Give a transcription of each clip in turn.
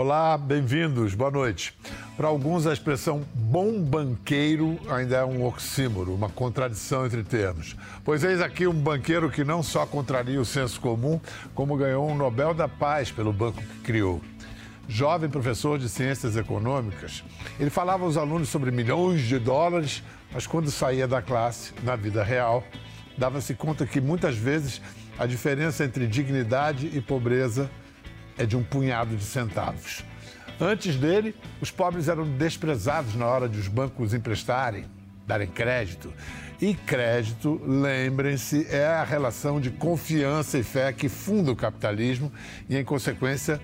Olá, bem-vindos, boa noite. Para alguns, a expressão bom banqueiro ainda é um oxímoro, uma contradição entre termos. Pois eis aqui um banqueiro que não só contraria o senso comum, como ganhou um Nobel da Paz pelo banco que criou. Jovem professor de ciências econômicas, ele falava aos alunos sobre milhões de dólares, mas quando saía da classe, na vida real, dava-se conta que muitas vezes a diferença entre dignidade e pobreza é de um punhado de centavos. Antes dele, os pobres eram desprezados na hora de os bancos emprestarem, darem crédito. E crédito, lembrem-se, é a relação de confiança e fé que funda o capitalismo e, em consequência,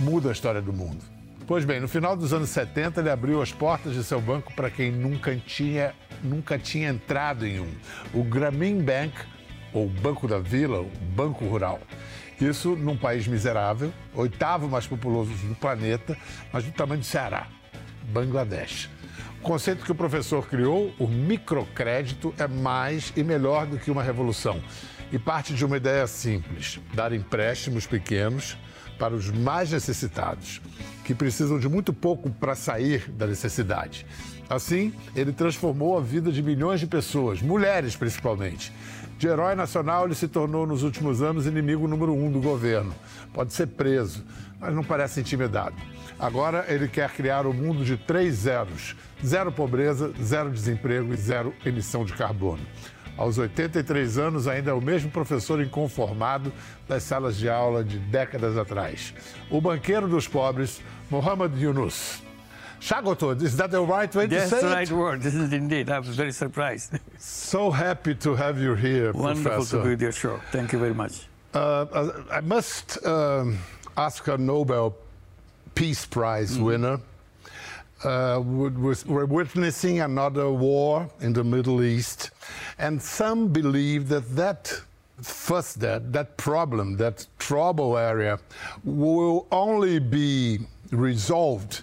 muda a história do mundo. Pois bem, no final dos anos 70, ele abriu as portas de seu banco para quem nunca tinha, nunca tinha entrado em um. O Grameen Bank, ou Banco da Vila, o Banco Rural. Isso num país miserável, oitavo mais populoso do planeta, mas do tamanho do Ceará, Bangladesh. O conceito que o professor criou, o microcrédito, é mais e melhor do que uma revolução. E parte de uma ideia simples: dar empréstimos pequenos para os mais necessitados, que precisam de muito pouco para sair da necessidade. Assim, ele transformou a vida de milhões de pessoas, mulheres principalmente, de herói nacional, ele se tornou nos últimos anos inimigo número um do governo. Pode ser preso, mas não parece intimidado. Agora ele quer criar o um mundo de três zeros: zero pobreza, zero desemprego e zero emissão de carbono. Aos 83 anos, ainda é o mesmo professor inconformado das salas de aula de décadas atrás. O banqueiro dos pobres, Mohamed Yunus. Shagoto, is that the right way That's to say the right it? word. This is indeed. I was very surprised. So happy to have you here, Wonderful Professor. to be with your show. Thank you very much. Uh, I must um, ask a Nobel Peace Prize winner. Uh, we're we're witnessing another war in the Middle East, and some believe that that fuss, that that problem, that trouble area, will only be resolved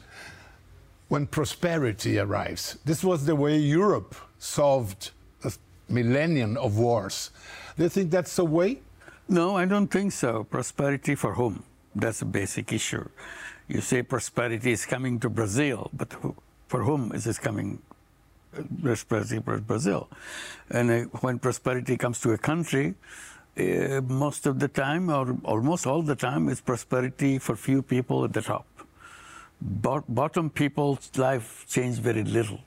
when prosperity arrives. This was the way Europe solved a millennium of wars. Do you think that's the way? No, I don't think so. Prosperity for whom? That's a basic issue. You say prosperity is coming to Brazil, but who, for whom is this coming? uh, Prosperity for Brazil. And uh, when prosperity comes to a country, uh, most of the time, or almost all the time, it's prosperity for few people at the top. Bot- bottom people's life change very little.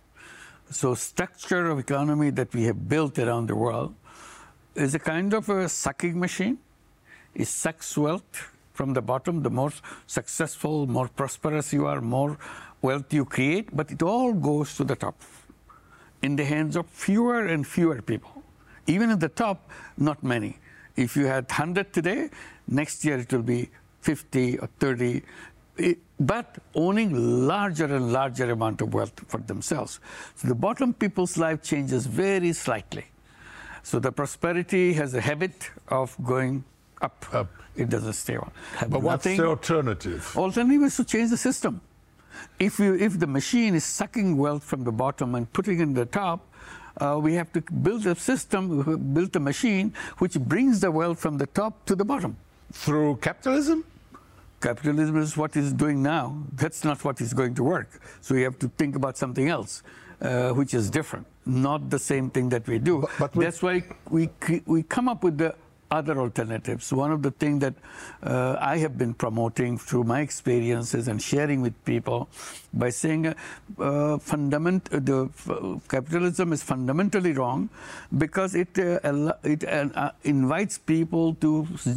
So structure of economy that we have built around the world is a kind of a sucking machine. It sucks wealth from the bottom. The more successful, more prosperous you are, more wealth you create, but it all goes to the top in the hands of fewer and fewer people. Even at the top, not many. If you had 100 today, next year it will be 50 or 30. It- but owning larger and larger amount of wealth for themselves. So the bottom people's life changes very slightly. So the prosperity has a habit of going up. Up. It doesn't stay on. But what's the alternative? Alternative is to change the system. If you, if the machine is sucking wealth from the bottom and putting it in the top, uh, we have to build a system, build a machine which brings the wealth from the top to the bottom. Through capitalism? Capitalism is what is doing now. That's not what is going to work. So you have to think about something else, uh, which is different, not the same thing that we do. But- but That's why we we come up with the other alternatives. One of the things that uh, I have been promoting through my experiences and sharing with people by saying uh, uh, fundament uh, the capitalism is fundamentally wrong because it uh, it uh, invites people to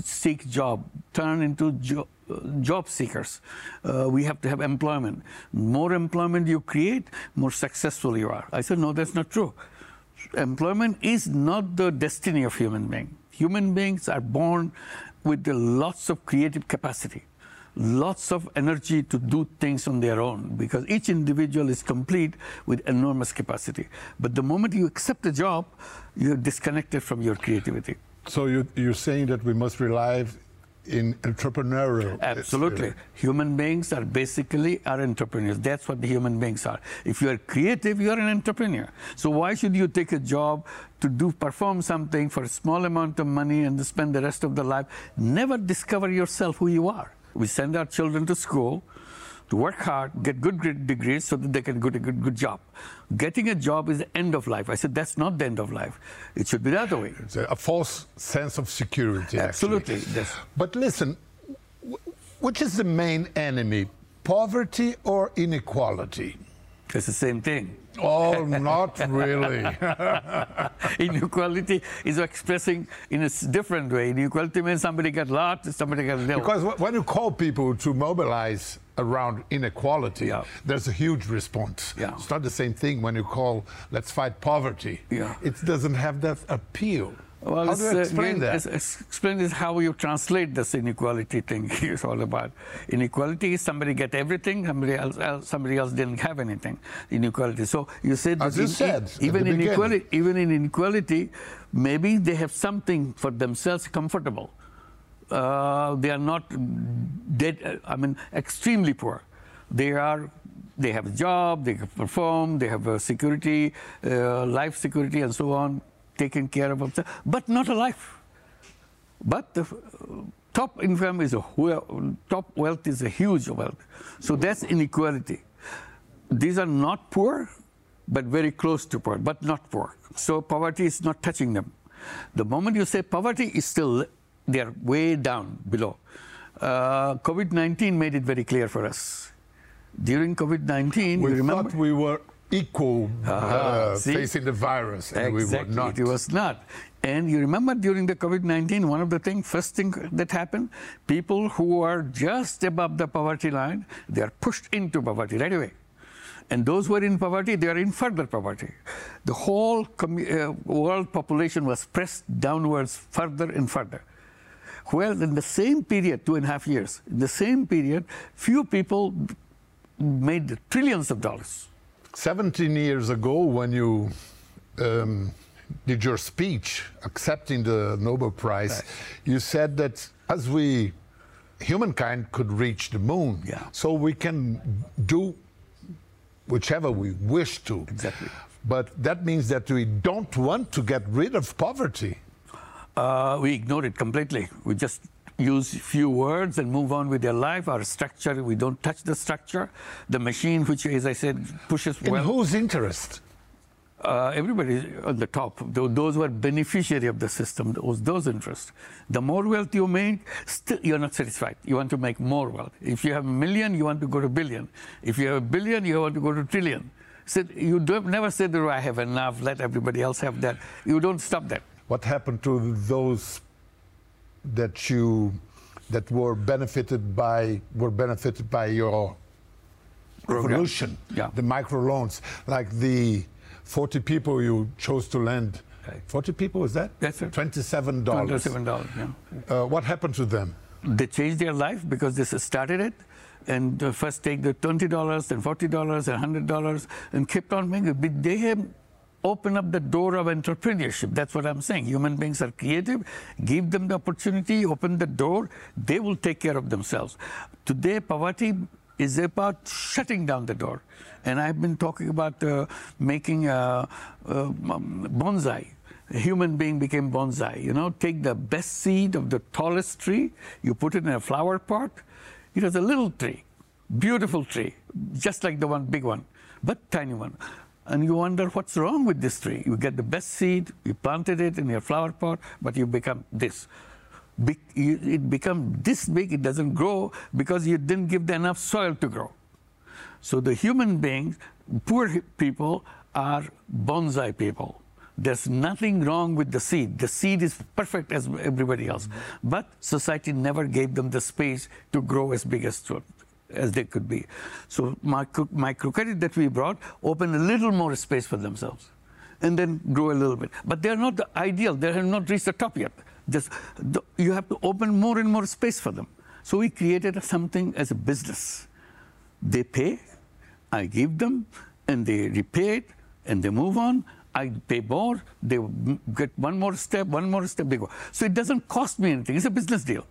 seek job, turn into jo- job seekers. Uh, we have to have employment. More employment you create, more successful you are. I said, no, that's not true. Employment is not the destiny of human being. Human beings are born with lots of creative capacity, lots of energy to do things on their own because each individual is complete with enormous capacity. But the moment you accept a job, you're disconnected from your creativity. So you, you're saying that we must rely in entrepreneurial. Absolutely. Human beings are basically are entrepreneurs. That's what the human beings are. If you are creative, you are an entrepreneur. So why should you take a job to do perform something for a small amount of money and spend the rest of the life? Never discover yourself who you are. We send our children to school to work hard, get good gre- degrees so that they can get a good, good job. Getting a job is the end of life. I said, that's not the end of life. It should be the other way. It's a, a false sense of security. Absolutely. Yes. But listen, which is the main enemy, poverty or inequality? It's the same thing. Oh, not really. Inequality is expressing in a different way. Inequality means somebody got lot, somebody got little. Because when you call people to mobilize around inequality, Yeah. there's a huge response. Yeah. It's not the same thing when you call let's fight poverty. Yeah. It doesn't have that appeal. Well, How do you uh, explain again, that? explain is how you translate this inequality thing. It's all about inequality is somebody get everything, somebody else, else somebody else didn't have anything. Inequality. So you said As you said even the in equality, even in inequality, maybe they have something for themselves comfortable. Uh, they are not dead. uh, I mean, extremely poor. They are. They have a job. They can perform. They have a security, uh, life security, and so on, taken care of themselves, but not a life. But the uh, top income is a top wealth is a huge wealth. So that's inequality. These are not poor, but very close to poor, but not poor. So poverty is not touching them. The moment you say poverty is still, they are way down below. Uh, COVID 19 made it very clear for us. During COVID 19, we you remember? thought we were equal uh, see? facing the virus, and exactly. we were not. It was not. And you remember during the COVID 19, one of the things, first thing that happened, people who are just above the poverty line, they are pushed into poverty right away. And those who are in poverty, they are in further poverty. The whole commu- uh, world population was pressed downwards further and further. Well, in the same period, two and a half years, in the same period, few people made trillions of dollars. 17 years ago, when you um, did your speech accepting the Nobel Prize, you said that as we, humankind, could reach the moon, Yeah. so we can do whichever we wish to. Exactly. But that means that we don't want to get rid of poverty. Uh, we ignore it completely. We just use few words and move on with their life. Our structure, we don't touch the structure. The machine, which, as I said, pushes In well. whose interest? uh, everybody on the top, those who are beneficiary of the system, those, those interests. The more wealth you make, still you're not satisfied. You want to make more wealth. If you have a million, you want to go to billion. If you have a billion, you want to go to trillion. So you don't, never say that "Oh, I have enough, let everybody else have that. You don't stop that. What happened to those that you that were benefited by were benefited by your revolution? Yeah. The microloans, like the 40 people you chose to lend. Right. 40 people is that? That's it. Twenty-seven dollars. Twenty-seven dollars. Yeah. Uh, what happened to them? they changed their life because they started it and uh, first take the $20 then $40 and $100 and kept on making it. But they have opened up the door of entrepreneurship. That's what I'm saying. Human beings are creative. Give them the opportunity, open the door. They will take care of themselves. Today, poverty is about shutting down the door. And I've been talking about uh, making a, uh bonsai a human being became bonsai. You know, take the best seed of the tallest tree, you put it in a flower pot. It was a little tree, beautiful tree, just like the one big one, but tiny one. And you wonder what's wrong with this tree. You get the best seed, you planted it in your flower pot, but you become this. Be- you- it becomes this big, it doesn't grow because you didn't give them enough soil to grow. So the human beings, poor people, are bonsai people. There's nothing wrong with the seed. The seed is perfect as everybody else. Mm-hmm. But society never gave them the space to grow as big as, as they could be. So micro, microcredit that we brought opened a little more space for themselves and then grow a little bit. But they're not the ideal. They have not reached the top yet. Just, the, you have to open more and more space for them. So we created something as a business. They pay, I give them, and they repay it, and they move on. I pay more, they get one more step, one more step, they go. So it doesn't cost me anything. It's a business deal.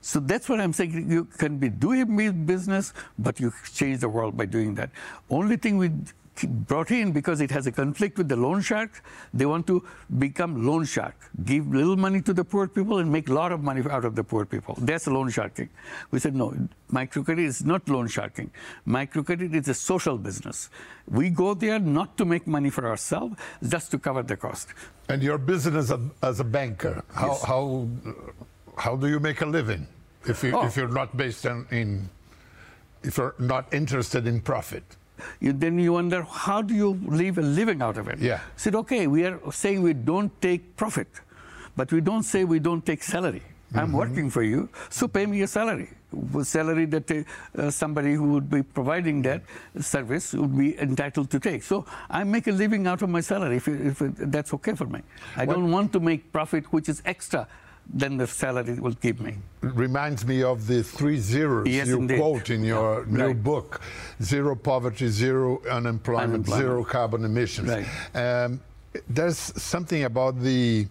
So that's what I'm saying. You can be doing business, but you change the world by doing that. Only thing we brought in because it has a conflict with the loan shark. They want to become loan shark, give little money to the poor people and make a lot of money out of the poor people. That's loan sharking. We said, no, microcredit is not loan sharking. Microcredit is a social business. We go there not to make money for ourselves, just to cover the cost. And your business as a, as a banker, how, Yes. how, how do you make a living if, you, Oh. if you're not based on, in, if you're not interested in profit? You, then you wonder how do you leave a living out of it? Yeah. Said okay, we are saying we don't take profit, but we don't say we don't take salary. I'm working for you, so pay me a salary. A salary that uh, somebody who would be providing that service would be entitled to take. So I make a living out of my salary if, if that's okay for me. I What- don't want to make profit which is extra than the salary will give me. reminds me of the three zeros Yes, you indeed. quote in your Yeah, new right. book zero poverty zero unemployment, Unemployment. zero carbon emissions Right. um, there's something about the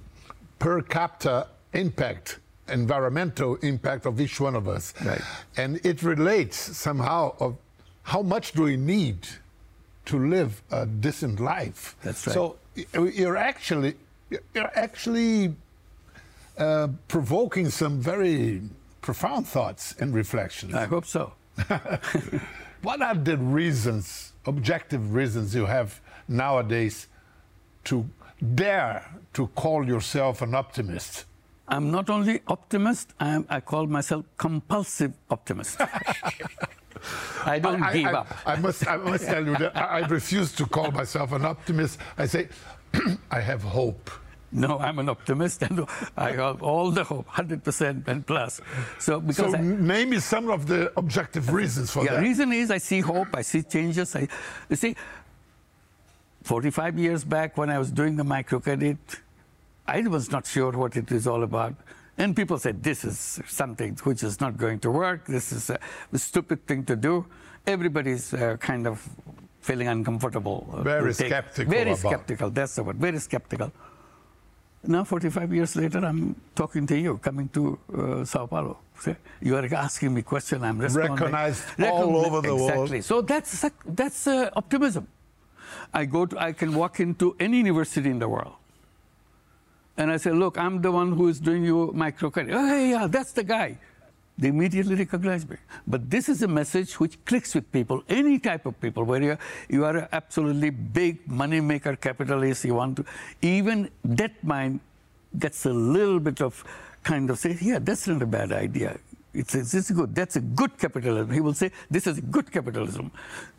per capita impact environmental impact of each one of us Right. and it relates somehow of how much do we need to live a decent life That's right. so you're actually you're actually uh, provoking some very profound thoughts and reflections. I hope so. What are the reasons, objective reasons, you have nowadays to dare to call yourself an optimist? I'm not only optimist, I'm, I call myself compulsive optimist. I don't I, give I- up. I must, I must tell you that I, I refuse to call myself an optimist. I say, I have hope. No, I'm an optimist and I have all the hope, 100% and plus. So because So I, name me some of the objective reasons for yeah, that. reason is I see hope, I see changes. I, you see, 45 years back when I was doing the microcredit, I was not sure what it is all about. And people said, this is something which is not going to work. This is a, stupid thing to do. Everybody's uh, kind of feeling uncomfortable. uh, Very skeptical Very skeptical, that's the word, very skeptical. Now, 45 years later, I'm talking to you, coming to uh, Sao Paulo. You are asking me question, I'm responding. Recognized all over the world. Exactly. So that's that's uh, optimism. I go to, I can walk into any university in the world, and I say, look, I'm the one who is doing your microcredit. Oh, hey, yeah, that's the guy. They immediately recognize me. But this is a message which clicks with people, any type of people, where you're, you are absolutely big money maker capitalist, you want to, even that mind gets a little bit of kind of say, yeah, that's not a bad idea. It's, it's, it's good. That's a good capitalism. He will say, this is a good capitalism.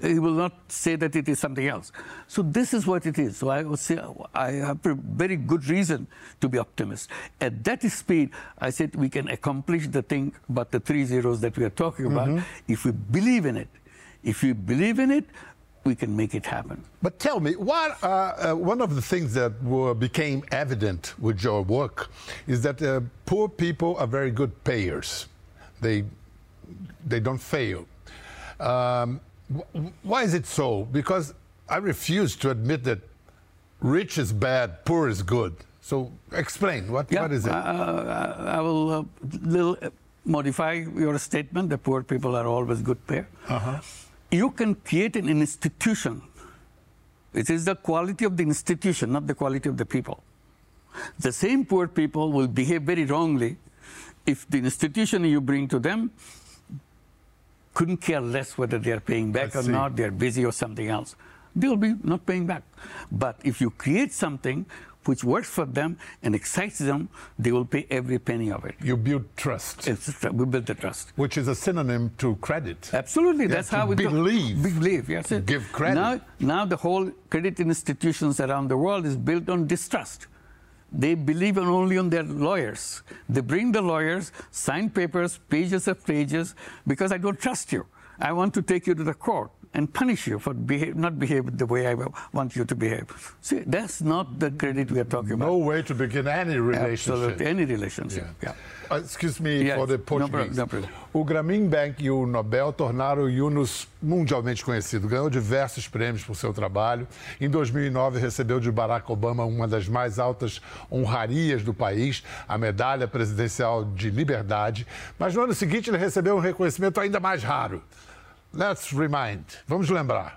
He will not say that it is something else. So this is what it is. So I would say I have a very good reason to be optimist. At that speed, I said we can accomplish the thing about the three zeros that we are talking about if we believe in it. If we believe in it, we can make it happen. But tell me, what uh, uh, one of the things that were, became evident with your work is that uh, poor people are very good payers. They they don't fail. Um, wh- why is it so? Because I refuse to admit that rich is bad, poor is good. So explain what what is it? Uh, I will uh, little uh, modify your statement. The poor people are always good pair. Uh-huh. You can create an institution. It is the quality of the institution, not the quality of the people. The same poor people will behave very wrongly if the institution you bring to them couldn't care less whether they are paying back I or see. not, they are busy or something else. They'll be not paying back. But if you create something which works for them and excites them, they will pay every penny of it. you build trust, It's, we build the trust. which is a synonym to credit. Absolutely, that's how we do- believe. Believe, yes. it- Give credit. Now, now the whole credit institutions around the world is built on distrust. They believe only on their lawyers. They bring the lawyers, sign papers, pages of pages, because I don't trust you. I want to take you to the court and punish you for behave, not behave the way I want you to behave. See, that's not the credit we are talking about. No way to begin any relationship. Absolutely, any relationship. Yeah. Uh, excuse me Yes, for the no Portuguese. problem, no problem. o Grameen Bank e o Nobel tornaram o Yunus mundialmente conhecido. Ganhou diversos prêmios por seu trabalho. Em 2009, recebeu de Barack Obama uma das mais altas honrarias do país, a Medalha Presidencial de Liberdade. Mas no ano seguinte, ele recebeu um reconhecimento ainda mais raro. Let's remind. Vamos lembrar.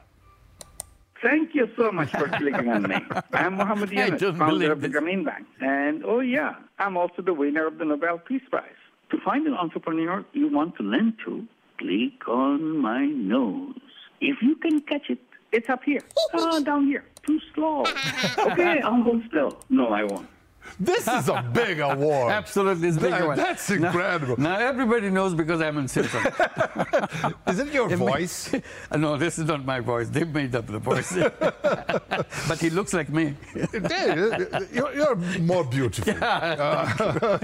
Thank you so much for clicking on me. I'm Muhammad Yunus, founder of the. Grameen Bank. And oh, yeah, I'm also the winner of the Nobel Peace Prize. To find an entrepreneur you want to lend to, click on my nose. If you can catch it, it's up here. Oh, down here. Too slow. Okay, I'll go slow. No, I won't. This is a big award. Absolutely, it's a big That- one. that's incredible. Now, everybody knows because I'm in Simpson. Is it your voice? no, this is not my voice. They made up the voice. but he looks like me. Yeah, you're, you're more beautiful. Uh,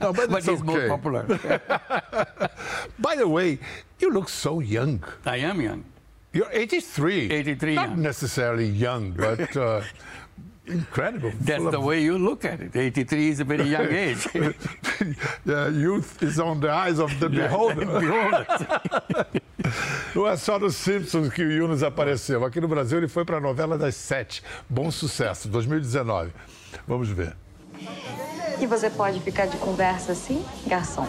no, but, But he's more popular. By the way, you look so young. I am young. You're 83. 83, Not yeah. necessarily young, but uh, incredible. That's the of- way you look at it. 83 is a very young age. the youth is on the eyes of the beholder. Behold Não é só nos Simpsons que o Yunus apareceu. Aqui no Brasil ele foi para a novela das sete. Bom sucesso, 2019. Vamos ver. E você pode ficar de conversa assim, garçom?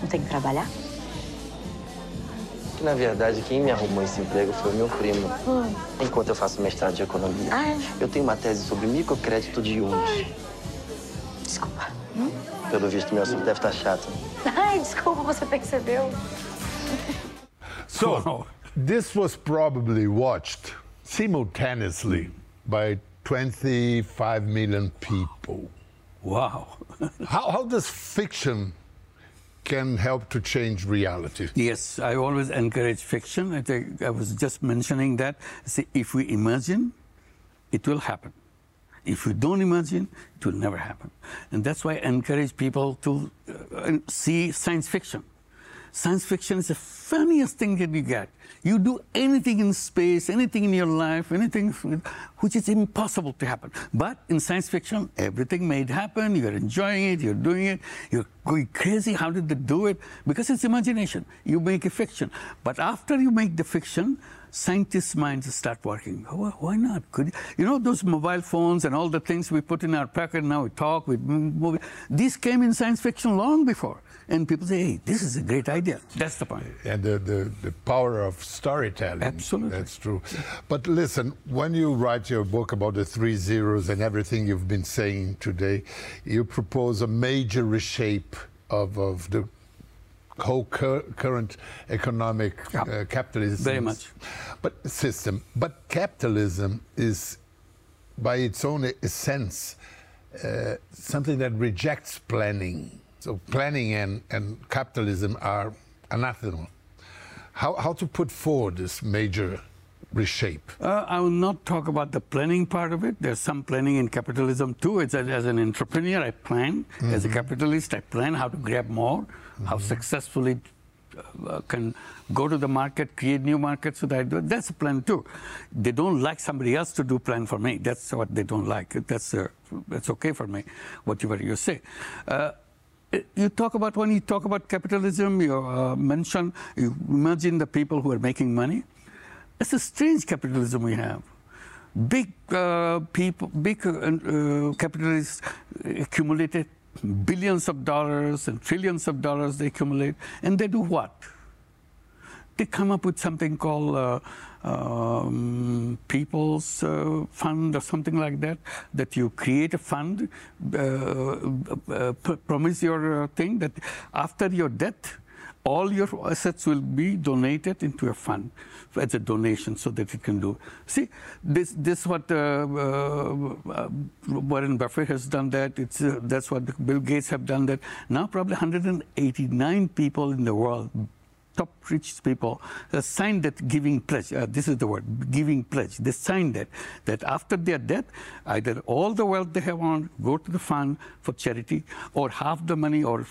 Não tem que trabalhar? Que, na verdade, quem me arrumou esse emprego foi o meu primo. Enquanto eu faço mestrado de economia. Ah, é? Eu tenho uma tese sobre microcrédito de juros. Desculpa. Pelo visto, meu assunto deve estar chato. Ai, desculpa, você percebeu. So, this was probably watched simultaneously by 25 million people. Wow. How, how does fiction can help to change reality? Yes, I always encourage fiction. I think I was just mentioning that. See, if we imagine, it will happen. If we don't imagine, it will never happen. And that's why I encourage people to uh, see science fiction. Science fiction is the funniest thing that you get. You do anything in space, anything in your life, anything which is impossible to happen. But in science fiction, everything made happen. You're enjoying it, you're doing it, you're going crazy. How did they do it? Because it's imagination. You make a fiction. But after you make the fiction, scientists' minds start working. Why not? Could you know those mobile phones and all the things we put in our pocket now? We talk, we move. These came in science fiction long before, and people say, "Hey, this is a great idea." That's the point. And the, the, the power of storytelling. Absolutely. That's true. But listen, when you write your book about the three zeros and everything you've been saying today, you propose a major reshape of, of the whole cur- current economic Yeah. uh, capitalism. Very much. But system. But capitalism is, by its own essence, uh, something that rejects planning. So planning and, and capitalism are anathema. How, how to put forward this major reshape? Uh, I will not talk about the planning part of it. There's some planning in capitalism too. It's as, as an entrepreneur, I plan. As a capitalist, I plan how to grab more, how successfully uh, can go to the market, create new markets. So that I do. That's a plan too. They don't like somebody else to do plan for me. That's what they don't like. That's uh, that's okay for me. Whatever you say. Uh, you talk about when you talk about capitalism, you uh, mention, you imagine the people who are making money. It's a strange capitalism we have. Big uh, people, big uh, uh, capitalists accumulated billions of dollars and trillions of dollars they accumulate, and they do what? They come up with something called uh, um, People's uh, Fund or something like that. That you create a fund, uh, uh, promise your uh, thing that after your death, all your assets will be donated into a fund as a donation so that it can do. See, this this what uh, uh, Warren Buffett has done that. It's uh, that's what Bill Gates have done that. Now probably 189 people in the world top rich people uh, signed that giving pledge. Uh, this is the word, giving pledge. They signed that, that after their death, either all the wealth they have on go to the fund for charity, or half the money, or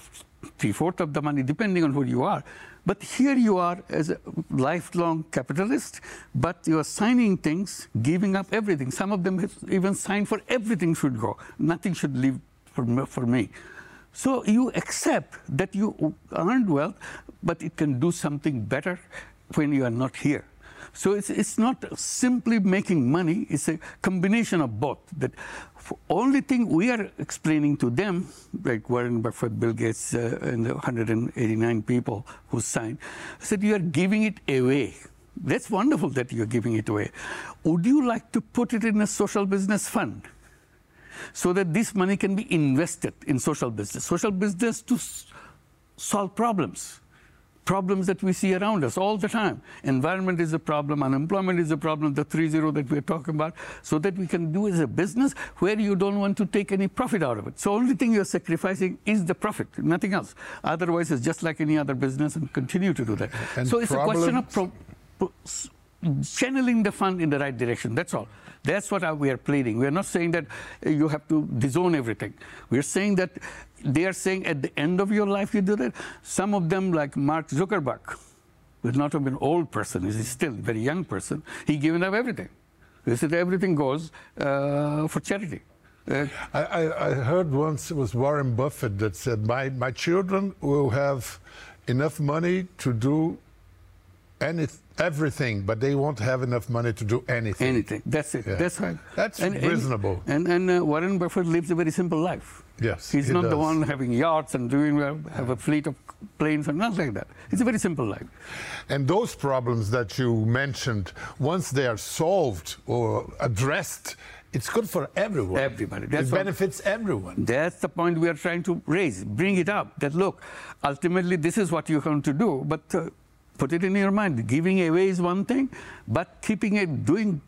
three-fourths of the money, depending on who you are. But here you are as a lifelong capitalist, but you are signing things, giving up everything. Some of them even signed for everything should go. Nothing should leave for me. For me. So you accept that you earned wealth, but it can do something better when you are not here. So it's, it's not simply making money, it's a combination of both. That only thing we are explaining to them, like Warren Buffett, Bill Gates, uh, and the 189 people who signed, said you are giving it away. That's wonderful that you're giving it away. Would you like to put it in a social business fund? So that this money can be invested in social business. Social business to solve problems problems that we see around us all the time. Environment is a problem, unemployment is a problem, the 3-0 that we're talking about, so that we can do as a business where you don't want to take any profit out of it. So only thing you're sacrificing is the profit, nothing else. Otherwise, it's just like any other business and continue to do that. And so it's a question of problems- pro- pro- channeling the fund in the right direction. That's all. That's what we are pleading. We are not saying that uh, you have to disown everything. We are saying that they are saying at the end of your life you do that. Some of them, like Mark Zuckerberg, who's not an old person, he's still a very young person. He given up everything. He said everything goes uh, for charity. Uh, I, I, I heard once it was Warren Buffett that said, my, my children will have enough money to do any, everything, but they won't have enough money to do anything. anything. That's it. Yeah. That's right. That's reasonable. And, and, uh, Warren Buffett lives a very simple life. Yes, He's he not the one having yachts and doing well, have a fleet of planes and nothing like that. It's a very simple life. And those problems that you mentioned, once they are solved or addressed, it's good for everyone. Everybody. That's it what- benefits everyone. That's the point we are trying to raise. Bring it up. That look, ultimately this is what you're going to do, but uh, put it in your mind. Giving away is one thing, but keeping it doing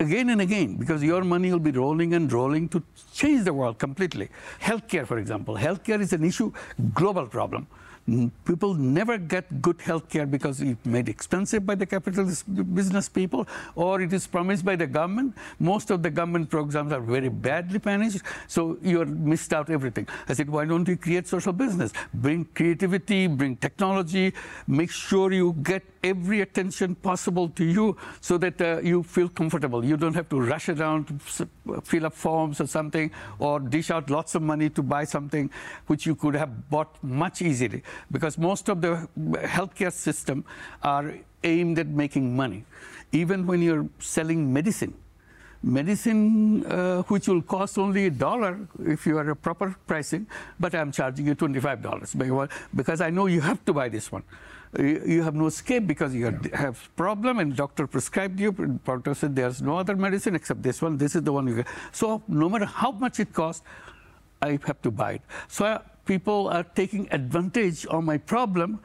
again and again because your money will be rolling and rolling to change the world completely. Healthcare, for example. Healthcare is an issue, global problem. Mm, People never get good healthcare because it's made expensive by the capitalist business people or it is promised by the government. Most of the government programs are very badly managed, so you're missed out everything. I said, why don't you create social business? Bring creativity, bring technology, make sure you get every attention possible to you so that uh, you feel comfortable. You don't have to rush around to fill up forms or something or dish out lots of money to buy something which you could have bought much easily because most of the healthcare system are aimed at making money. Even when you're selling medicine, medicine uh, which will cost only a dollar if you are a proper pricing, but I'm charging you $25 because- because I know you have to buy this one. You have no escape because you have problem and doctor prescribed you. Doctor said there's no other medicine except this one. This is the one you get. So no matter how much it costs, I have to buy it. So people are taking advantage of my problem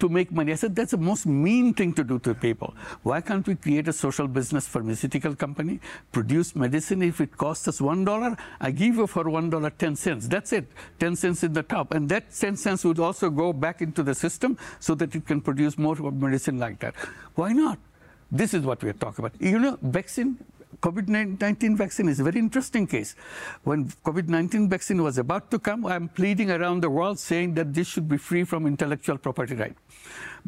to make money. I said that's the most mean thing to do to people. Why can't we create a social business pharmaceutical company, produce medicine? If it costs us one dollar, I give you for one dollar ten cents. That's it, ten cents in the top, and that ten cents would also go back into the system so that it can produce more medicine like that. Why not? This is what we are talking about. You know, vaccine COVID-19 vaccine is a very interesting case. When COVID-19 vaccine was about to come, I'm pleading around the world saying that this should be free from intellectual property right.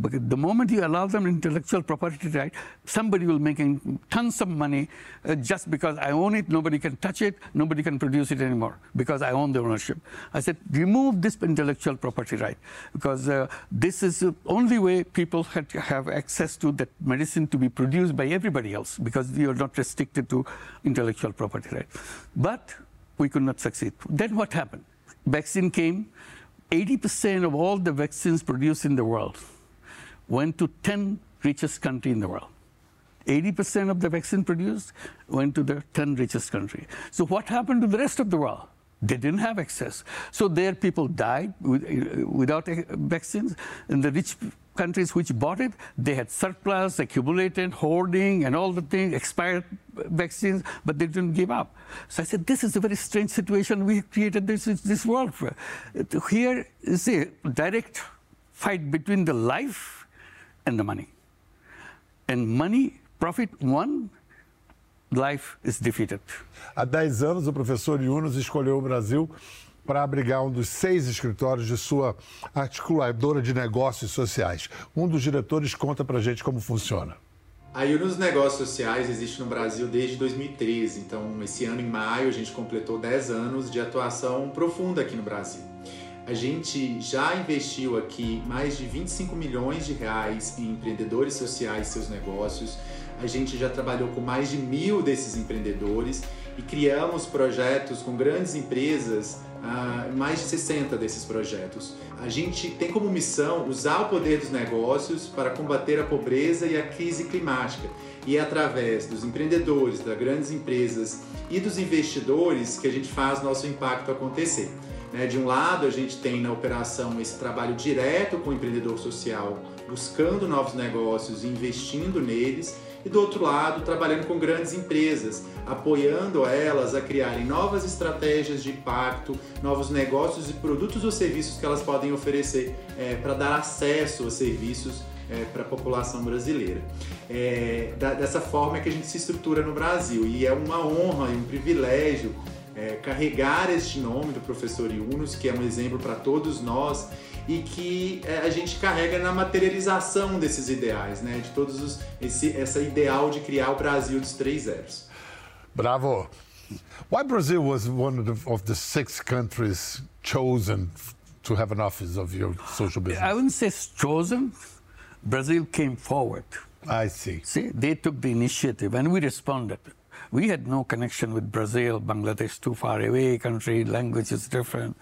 But the moment you allow them intellectual property right, somebody will make tons of money uh, just because I own it, nobody can touch it, nobody can produce it anymore because I own the ownership. I said, remove this intellectual property right because uh, this is the only way people had to have access to that medicine to be produced by everybody else because you're not restricted to intellectual property right. But we could not succeed. Then what happened? Vaccine came. 80% of all the vaccines produced in the world went to 10 richest country in the world. 80% of the vaccine produced went to the 10 richest country. So what happened to the rest of the world? They didn't have access. So their people died with, without vaccines. And the rich countries which bought it, they had surplus, accumulated, hoarding, and all the things, expired vaccines, but they didn't give up. So I said, this is a very strange situation. We created this, this world. For. Here is a direct fight between the life and the money. And money, profit won, life is defeated. Há 10 anos, o professor Yunus escolheu o Brasil para abrigar um dos seis escritórios de sua articuladora de negócios sociais. Um dos diretores conta para gente como funciona. A Yunus Negócios Sociais existe no Brasil desde 2013, então esse ano em maio a gente completou 10 anos de atuação profunda aqui no Brasil. A gente já investiu aqui mais de 25 milhões de reais em empreendedores sociais e seus negócios. A gente já trabalhou com mais de mil desses empreendedores e criamos projetos com grandes empresas uh, mais de 60 desses projetos. A gente tem como missão usar o poder dos negócios para combater a pobreza e a crise climática. E é através dos empreendedores, das grandes empresas e dos investidores que a gente faz nosso impacto acontecer. Né? De um lado, a gente tem na operação esse trabalho direto com o empreendedor social, buscando novos negócios investindo neles e do outro lado, trabalhando com grandes empresas, apoiando elas a criarem novas estratégias de impacto, novos negócios e produtos ou serviços que elas podem oferecer é, para dar acesso a serviços é, para a população brasileira. É, da, dessa forma é que a gente se estrutura no Brasil e é uma honra e um privilégio é, carregar este nome do professor Yunus, que é um exemplo para todos nós e que é, a gente carrega na materialização desses ideais, né? De todos os esse essa ideal de criar o Brasil dos três zeros. Bravo. Why Brazil was one of the, of the six countries chosen to have an office of your social business? I wouldn't say chosen. Brazil came forward. I see. See, they took the initiative and we responded. We had no connection with Brazil, Bangladesh, too far away country, language is different.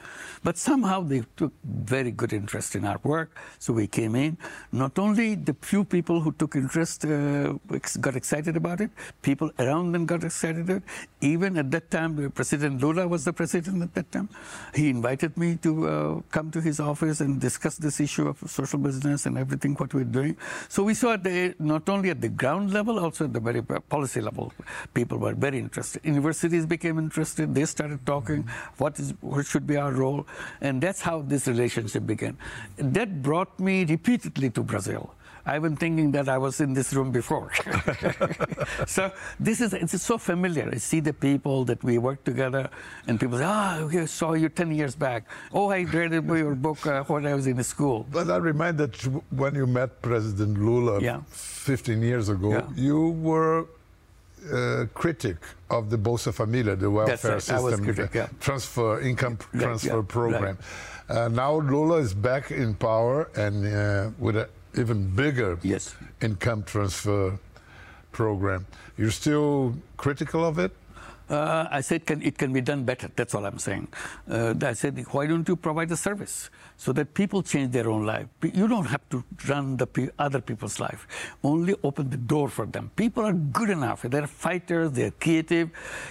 But somehow they took very good interest in our work. So we came in. Not only the few people who took interest uh, got excited about it, people around them got excited about it. Even at that time, President Lula was the president at that time. He invited me to uh, come to his office and discuss this issue of social business and everything what we're doing. So we saw the, not only at the ground level, also at the very policy level, people people were very interested. Universities became interested. They started talking, what, is, what should be our role? And that's how this relationship began. That brought me repeatedly to Brazil. I've been thinking that I was in this room before. so this is it's so familiar. I see the people that we work together, and people say, "Ah, oh, I saw you 10 years back. Oh, I read your book uh, when I was in school." But I remind that when you met President Lula yeah. 15 years ago, yeah. you were uh, critic of the Bolsa Familia, the welfare right. system critic, yeah. transfer income transfer yeah, program. Right. Uh, now Lula is back in power and uh, with an even bigger yes. income transfer program. You're still critical of it? Uh, I said can, it can be done better. That's all I'm saying. Uh, I said, why don't you provide a service so that people change their own life? You don't have to run the other people's life. Only open the door for them. People are good enough. They're fighters. They're creative.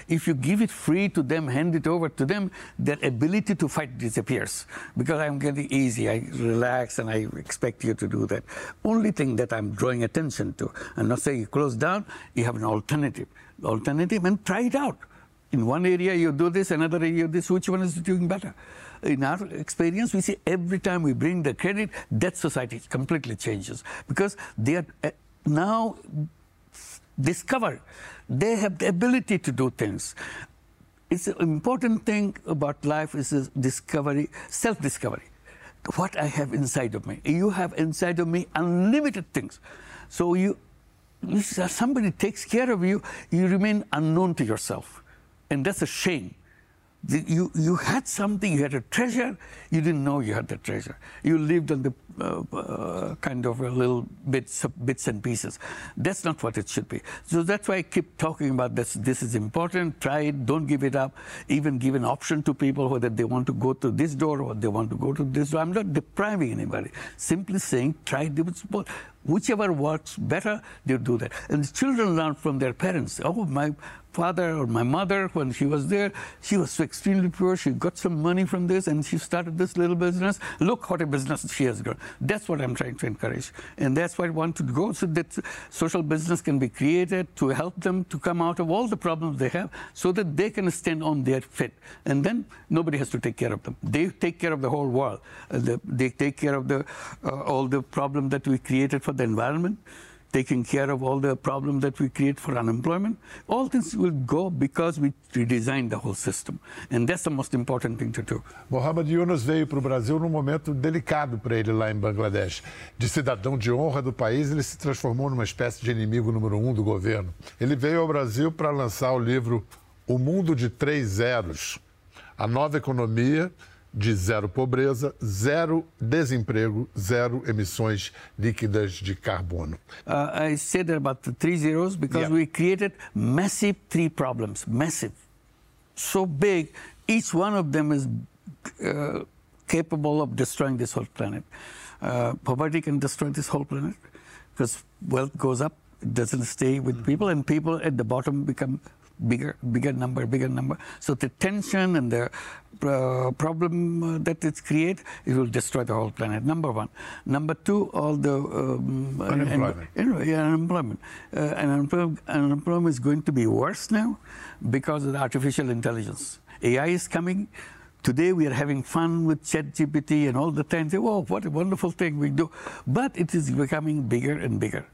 If you give it free to them, hand it over to them, their ability to fight disappears. Because I'm getting easy. I relax and I expect you to do that. Only thing that I'm drawing attention to. I'm not saying you close down. You have an alternative alternative and try it out. In one area you do this, another area you do this, which one is doing better? In our experience, we see every time we bring the credit, that society completely changes because they are uh, now discovered. They have the ability to do things. It's an important thing about life is discovery, self-discovery. What I have inside of me. You have inside of me unlimited things. So you somebody takes care of you, you remain unknown to yourself. And that's a shame. You, you had something, you had a treasure, you didn't know you had the treasure. You lived on the uh, uh, kind of a little bits, bits and pieces. That's not what it should be. So that's why I keep talking about this. This is important. Try it. Don't give it up. Even give an option to people whether they want to go to this door or they want to go to this door. I'm not depriving anybody. Simply saying try this whichever works better, they do that. And the children learn from their parents. Oh, my father or my mother, when she was there, she was so extremely poor. She got some money from this and she started this little business. Look what a business she has grown. That's what I'm trying to encourage. And that's why I want to go so that social business can be created to help them to come out of all the problems they have so that they can stand on their feet. And then nobody has to take care of them. They take care of the whole world. Uh, the, they take care of the, uh, all the problem that we created for the environment taking care of all the problems that we create for unemployment. All this will go because we redesigned the whole system. And that's the most important thing to do. Mohamed Yunus veio para o Brasil num momento delicado para ele lá em Bangladesh. De cidadão de honra do país, ele se transformou numa espécie de inimigo número um do governo. Ele veio ao Brasil para lançar o livro O Mundo de Três Zeros, a nova economia de zero pobreza, zero desemprego, zero emissões líquidas de carbono. Uh, I said about the three zeros because yeah. we created massive three problems, massive, so big. Each one of them is uh, capable of destroying this whole planet. Uh, poverty can destroy this whole planet because wealth goes up, it doesn't stay with mm-hmm. people, and people at the bottom become bigger, bigger number, bigger number. So the tension and the uh, problem uh, that it creates, it will destroy the whole planet. Number one. Number two, all the um, unemployment. Yeah, unemployment. Uh, and unemployment, unemployment is going to be worse now because of the artificial intelligence. AI is coming. Today we are having fun with ChatGPT and all the time. Say, "Oh, what a wonderful thing we do!" But it is becoming bigger and bigger.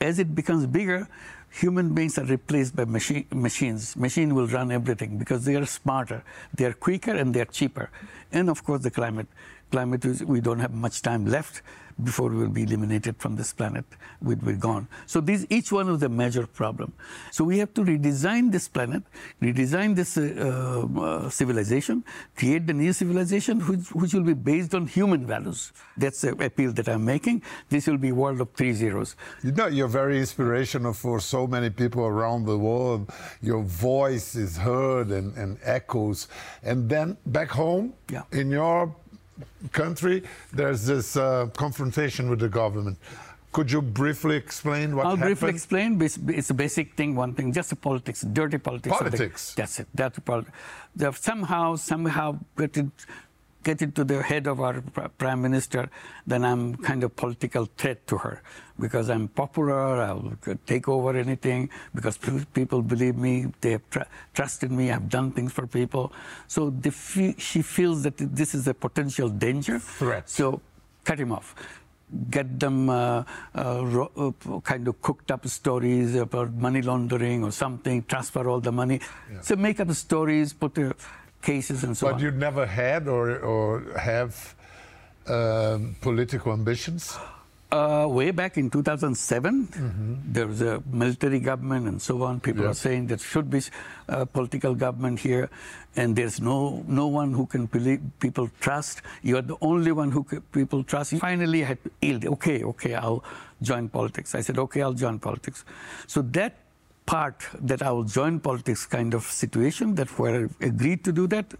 As it becomes bigger, human beings are replaced by machine, machines. Machine will run everything because they are smarter, they are quicker, and they are cheaper. And of course, the climate. Climate we don't have much time left before we will be eliminated from this planet. We'd be gone. So these, each one is a major problem. So we have to redesign this planet, redesign this uh, uh, civilization, create the new civilization which, which will be based on human values. That's the appeal that I'm making. This will be world of three zeros. You know, you're very inspirational for so many people around the world. Your voice is heard and, and echoes. And then back home, yeah. in your country, there's this uh, confrontation with the government. Could you briefly explain what I'll happened? briefly explain. It's a basic thing, one thing, just the politics, dirty politics. Politics. That's it. That's the somehow, somehow, get into the head of our prime minister, then I'm kind of political threat to her because I'm popular. I'll take over anything because people believe me. They have tr trusted me. I've done things for people. So she feels that this is a potential danger. Threat. So cut him off get them uh, uh, uh, kind of cooked up stories about money laundering or something, transfer all the money. Yeah. So make up stories, put the cases and so but on. But you never had or, or have um, political ambitions? Uh, way back in 2007, mm-hmm. there was a military government and so on. People are saying there should be a political government here, and there's no no one who can believe, people trust. You are the only one who can, people trust. Finally, I had to yield. Okay, okay, I'll join politics. I said, okay, I'll join politics. So that part that I will join politics kind of situation, that where I agreed to do that,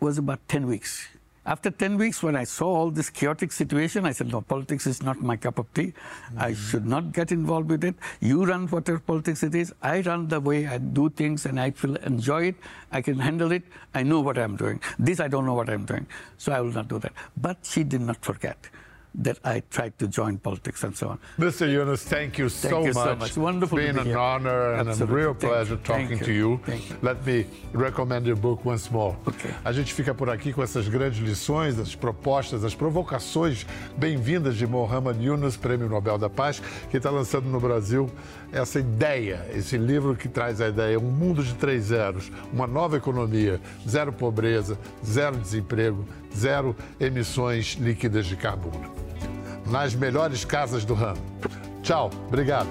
was about 10 weeks. After 10 weeks, when I saw all this chaotic situation, I said, no, politics is not my cup of tea. Mm-hmm. I should not get involved with it. You run whatever politics it is. I run the way I do things and I feel enjoy it. I can handle it. I know what I'm doing. This, I don't know what I'm doing. So I will not do that. But she did not forget that I tried to join politics and so on. Mr. Yunus, thank you so thank you much. So much. Wonderful it's been an here. honor and Absolutely. a real pleasure thank talking you. to you. you. Let me recommend your book once more. Okay. A gente fica por aqui com essas grandes lições, as propostas, as provocações bem-vindas de Mohamed Yunus, Prêmio Nobel da Paz, que está lançando no Brasil essa ideia, esse livro que traz a ideia, um mundo de três zeros, uma nova economia, zero pobreza, zero desemprego, zero emissões líquidas de carbono nas melhores casas do ramo. Tchau, obrigado.